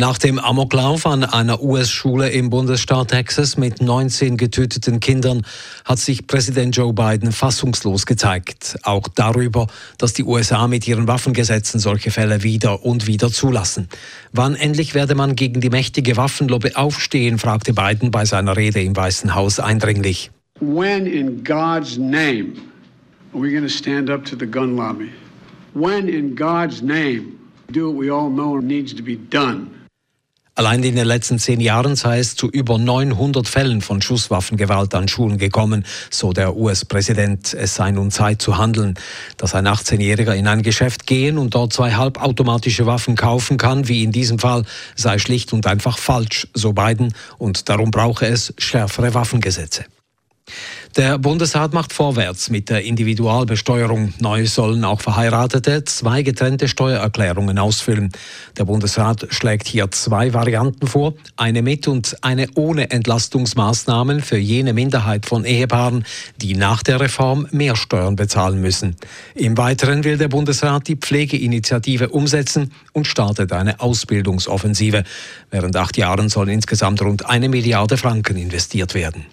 Nach dem Amoklauf an einer US-Schule im Bundesstaat Texas mit 19 getöteten Kindern hat sich Präsident Joe Biden fassungslos gezeigt. Auch darüber, dass die USA mit ihren Waffengesetzen solche Fälle wieder und wieder zulassen. Wann endlich werde man gegen die mächtige Waffenlobby aufstehen, fragte Biden bei seiner Rede im Weißen Haus eindringlich. When in God's name are we going to stand up to the gun lobby? When in God's name do what we all know needs to be done? Allein in den letzten zehn Jahren sei es zu über 900 Fällen von Schusswaffengewalt an Schulen gekommen, so der US-Präsident. Es sei nun Zeit zu handeln. Dass ein 18-Jähriger in ein Geschäft gehen und dort zwei halbautomatische Waffen kaufen kann, wie in diesem Fall, sei schlicht und einfach falsch, so Biden. Und darum brauche es schärfere Waffengesetze. Der Bundesrat macht vorwärts mit der Individualbesteuerung. Neu sollen auch Verheiratete zwei getrennte Steuererklärungen ausfüllen. Der Bundesrat schlägt hier zwei Varianten vor, eine mit und eine ohne Entlastungsmaßnahmen für jene Minderheit von Ehepaaren, die nach der Reform mehr Steuern bezahlen müssen. Im Weiteren will der Bundesrat die Pflegeinitiative umsetzen und startet eine Ausbildungsoffensive. Während acht Jahren sollen insgesamt rund eine Milliarde Franken investiert werden.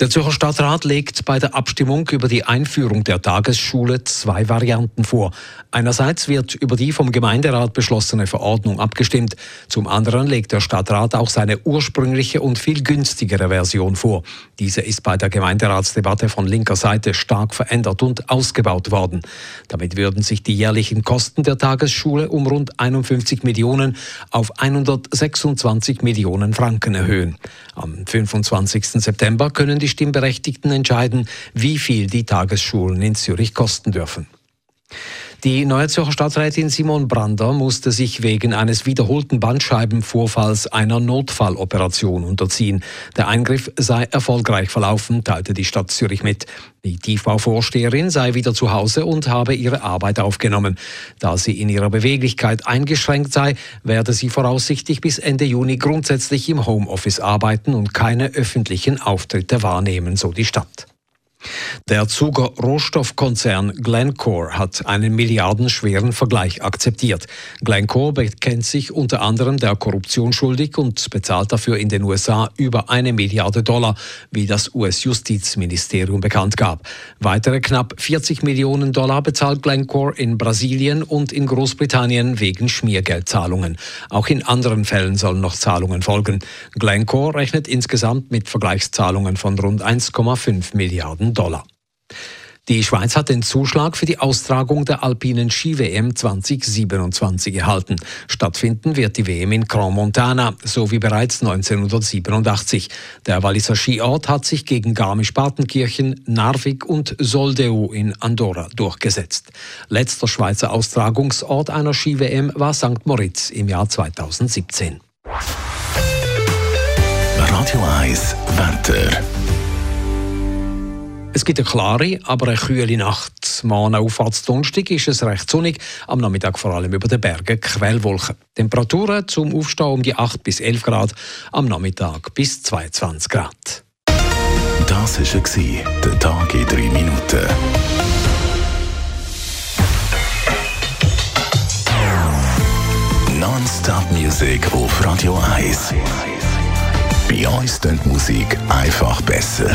Der Zürcher Stadtrat legt bei der Abstimmung über die Einführung der Tagesschule zwei Varianten vor. Einerseits wird über die vom Gemeinderat beschlossene Verordnung abgestimmt. Zum anderen legt der Stadtrat auch seine ursprüngliche und viel günstigere Version vor. Diese ist bei der Gemeinderatsdebatte von linker Seite stark verändert und ausgebaut worden. Damit würden sich die jährlichen Kosten der Tagesschule um rund 51 Millionen auf 126 Millionen Franken erhöhen. Am 25. September können die Stimmberechtigten entscheiden, wie viel die Tagesschulen in Zürich kosten dürfen. Die Neue Zürcher Stadträtin Simon Brander musste sich wegen eines wiederholten Bandscheibenvorfalls einer Notfalloperation unterziehen. Der Eingriff sei erfolgreich verlaufen, teilte die Stadt Zürich mit. Die Tiefbauvorsteherin sei wieder zu Hause und habe ihre Arbeit aufgenommen. Da sie in ihrer Beweglichkeit eingeschränkt sei, werde sie voraussichtlich bis Ende Juni grundsätzlich im Homeoffice arbeiten und keine öffentlichen Auftritte wahrnehmen, so die Stadt. Der Zuger Rohstoffkonzern Glencore hat einen milliardenschweren Vergleich akzeptiert. Glencore bekennt sich unter anderem der Korruption schuldig und bezahlt dafür in den USA über eine Milliarde Dollar, wie das US-Justizministerium bekannt gab. Weitere knapp 40 Millionen Dollar bezahlt Glencore in Brasilien und in Großbritannien wegen Schmiergeldzahlungen. Auch in anderen Fällen sollen noch Zahlungen folgen. Glencore rechnet insgesamt mit Vergleichszahlungen von rund 1,5 Milliarden Dollar. Die Schweiz hat den Zuschlag für die Austragung der alpinen Ski-WM 2027 erhalten. Stattfinden wird die WM in Grand Montana, so wie bereits 1987. Der Walliser Skiort hat sich gegen Garmisch-Partenkirchen, Narvik und Soldeu in Andorra durchgesetzt. Letzter Schweizer Austragungsort einer Ski-WM war St. Moritz im Jahr 2017. Radio 1, Wetter. Es gibt eine klare, aber eine kühle Nacht. Morgen aufwärts Donnerstag ist es recht sonnig, am Nachmittag vor allem über den Bergen Quellwolken. Temperaturen zum Aufstehen um die 8 bis 11 Grad, am Nachmittag bis 22 Grad. Das war der Tag in 3 Minuten. Non-Stop Music auf Radio 1. Bei uns klingt Musik einfach besser.